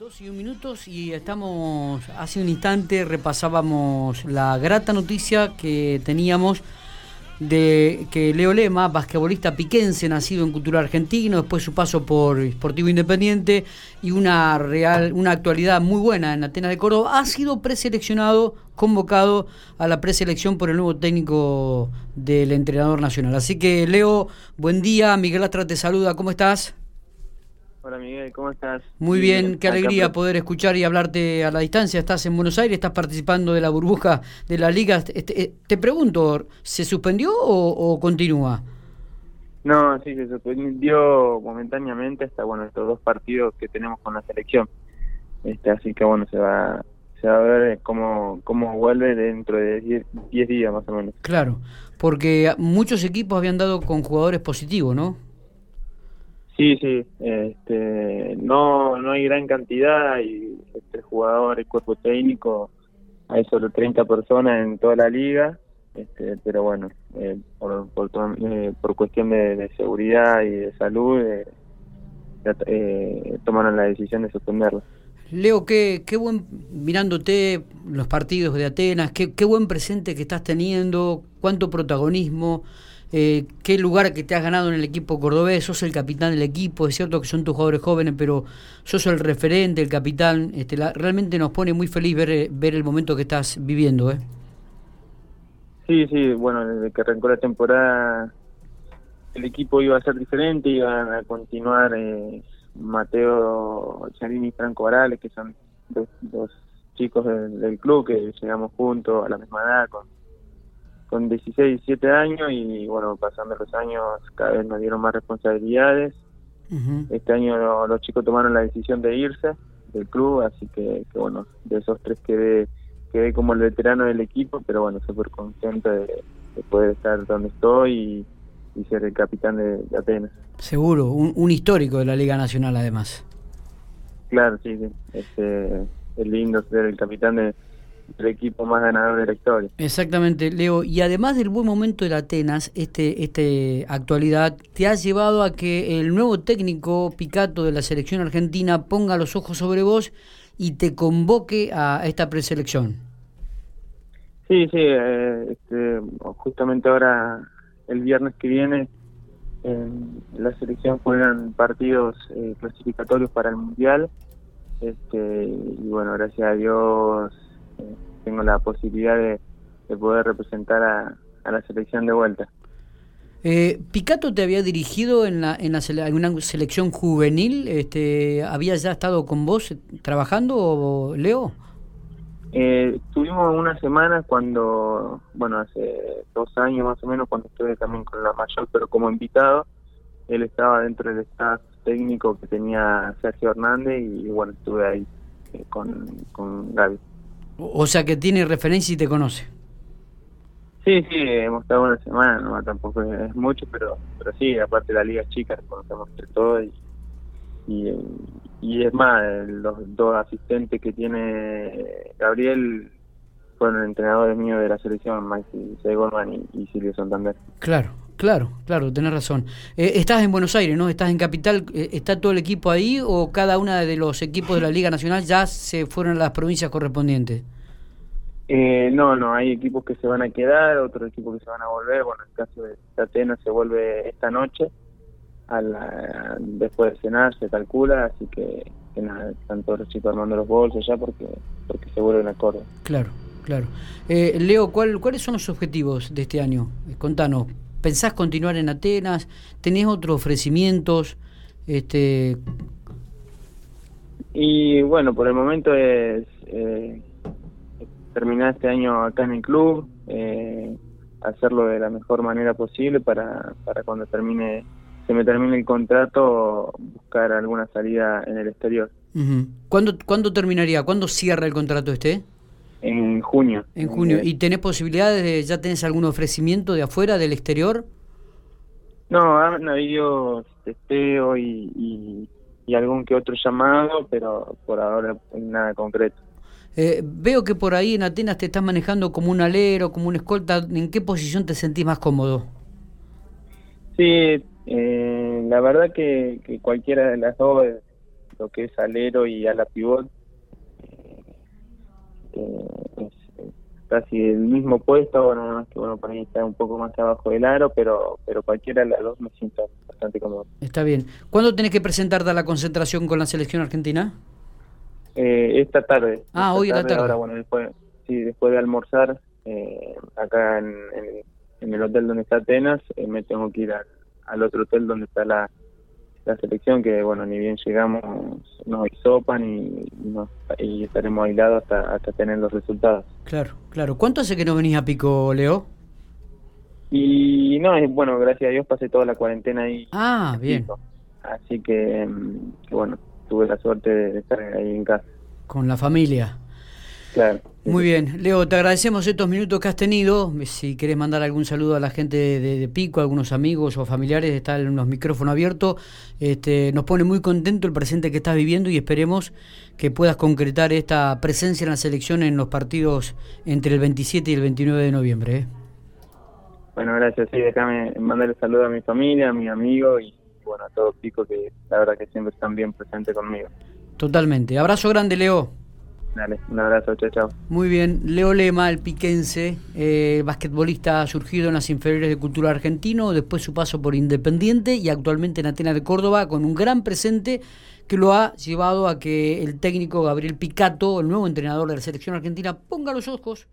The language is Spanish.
Dos y un minutos y estamos, hace un instante repasábamos la grata noticia que teníamos de que Leo Lema, basquetbolista piquense, nacido en Cultura Argentino, después su paso por Sportivo Independiente y una real, una actualidad muy buena en Atenas de Córdoba, ha sido preseleccionado, convocado a la preselección por el nuevo técnico del entrenador nacional. Así que Leo, buen día, Miguel Astra te saluda, ¿cómo estás? Hola Miguel, ¿cómo estás? Muy bien, qué alegría poder escuchar y hablarte a la distancia. Estás en Buenos Aires, estás participando de la burbuja de la liga. Este, eh, te pregunto, ¿se suspendió o, continúa? No, sí, se suspendió momentáneamente hasta bueno estos dos partidos que tenemos con la selección. Este, así que bueno, se va, se va a ver cómo, cómo vuelve dentro de 10 días más o menos. Claro, porque muchos equipos habían dado con jugadores positivos, ¿no? Sí, sí, este, no, no hay gran cantidad y este jugador, el cuerpo técnico, hay solo 30 personas en toda la liga, este, pero bueno, eh, por, por, eh, por, cuestión de, seguridad y de salud, eh, eh, tomaron la decisión de suspenderlo. Leo, qué, qué buen, mirándote los partidos de Atenas, qué, qué buen presente que estás teniendo, cuánto protagonismo eh, qué lugar que te has ganado en el equipo cordobés, sos el capitán del equipo, es cierto que son tus jugadores jóvenes, pero sos el referente, el capitán, este, realmente nos pone muy feliz ver, ver el momento que estás viviendo. ¿eh? Sí, sí, bueno, desde que arrancó la temporada el equipo iba a ser diferente, iban a continuar eh, Mateo Charini y Franco Varales, que son dos, chicos del, del, club que llegamos juntos a la misma edad, con con 16, 17 años y bueno, pasando los años cada vez nos dieron más responsabilidades. Este año los chicos tomaron la decisión de irse del club, así que, bueno, de esos tres quedé, quedé como el veterano del equipo, pero bueno, súper contento de, poder estar donde estoy y, ser el capitán de, Atenas. Seguro, un, histórico de la Liga Nacional además. Claro, sí, sí. Este, es lindo ser el capitán de el equipo más ganador de la historia. Exactamente, Leo. Y además del buen momento de Atenas, este, este actualidad te ha llevado a que el nuevo técnico Picato de la selección argentina ponga los ojos sobre vos y te convoque a esta preselección. Sí, sí, eh, este, justamente ahora, el viernes que viene, en la selección juegan partidos eh, clasificatorios para el Mundial. Este, y bueno, gracias a Dios tengo la posibilidad de, poder representar a, la selección de vuelta. Eh, ¿Picato te había dirigido en, la, en, una selección juvenil? Este, ¿Había ya estado con vos trabajando, Leo? Eh, tuvimos una semana cuando, bueno, hace dos años más o menos, cuando estuve también con la mayor, pero como invitado, él estaba dentro del staff técnico que tenía Sergio Hernández y, bueno, estuve ahí eh, con, con Gaby. O sea que tiene referencia y te conoce. Sí, sí, hemos estado una semana, no tampoco es mucho, pero pero sí, aparte de la liga chica, conocemos de todo y, y, es más, los dos asistentes que tiene Gabriel fueron entrenadores míos de la selección, Maxi Segorman y, y Silvio Santander. Claro, Claro, claro, tenés razón. Eh, estás en Buenos Aires, ¿no? Estás en Capital. Eh, ¿Está todo el equipo ahí o cada uno de los equipos de la Liga Nacional ya se fueron a las provincias correspondientes? Eh, no, no, hay equipos que se van a quedar, otros equipos que se van a volver. Bueno, en el caso de Atenas se vuelve esta noche, a la, después de cenar se calcula, así que, nada, están todos los chicos armando los bolsos ya porque, porque se vuelven a Córdoba. Claro, claro. Leo, ¿cuál, ¿cuáles son los objetivos de este año? contanos. ¿Pensás continuar en Atenas? ¿Tenés otros ofrecimientos? Este... Y bueno, por el momento es eh, terminar este año acá en el club, eh, hacerlo de la mejor manera posible para, para cuando termine se me termine el contrato buscar alguna salida en el exterior. ¿Cuándo, ¿Cuándo terminaría? ¿Cuándo cierra el contrato este? En junio. En junio. ¿Y tenés posibilidades de, ya tenés algún ofrecimiento de afuera, del exterior? No, han habido testeo y, y, algún que otro llamado, pero por ahora nada concreto. Eh, veo que por ahí en Atenas te estás manejando como un alero, como un escolta. ¿En qué posición te sentís más cómodo? Sí, eh, la verdad que, que, cualquiera de las dos lo que es alero y ala pivot. Eh, es, casi el mismo puesto, bueno, que bueno, para mí está un poco más abajo del aro, pero pero cualquiera de las dos me siento bastante cómodo. Está bien. ¿Cuándo tenés que presentarte a la concentración con la selección argentina? Eh, esta tarde. Ah, hoy esta la tarde. Ahora, bueno, después, sí, después de almorzar, eh, acá en, en, el hotel donde está Atenas, eh, me tengo que ir al, al otro hotel donde está la, la selección que bueno ni bien llegamos nos hisopan y, y estaremos aislados hasta hasta tener los resultados. Claro claro. Cuánto hace que no venís a Pico Leo y no bueno gracias a Dios pasé toda la cuarentena ahí. Ah bien. así que, mm, que bueno tuve la suerte de estar ahí en casa. Con la familia claro muy bien, Leo, te agradecemos estos minutos que has tenido. Si querés mandar algún saludo a la gente de, Pico, algunos amigos o familiares, están los micrófonos abiertos. Este, nos pone muy contento el presente que estás viviendo y esperemos que puedas concretar esta presencia en la selección en los partidos entre el 27 y el 29 de noviembre. ¿eh? Bueno, gracias. Sí, déjame mandarle saludo a mi familia, a mi amigo y bueno, a todos Pico que la verdad que siempre están bien presentes conmigo. Totalmente. Abrazo grande, Leo. Dale, un abrazo, chao, chao. Muy bien, Leo Lema, el piquense, eh, basquetbolista surgido en las inferiores de Cultura Argentino, después su paso por Independiente y actualmente en Atenas de Córdoba, con un gran presente que lo ha llevado a que el técnico Gabriel Picato, el nuevo entrenador de la selección argentina, ponga los ojos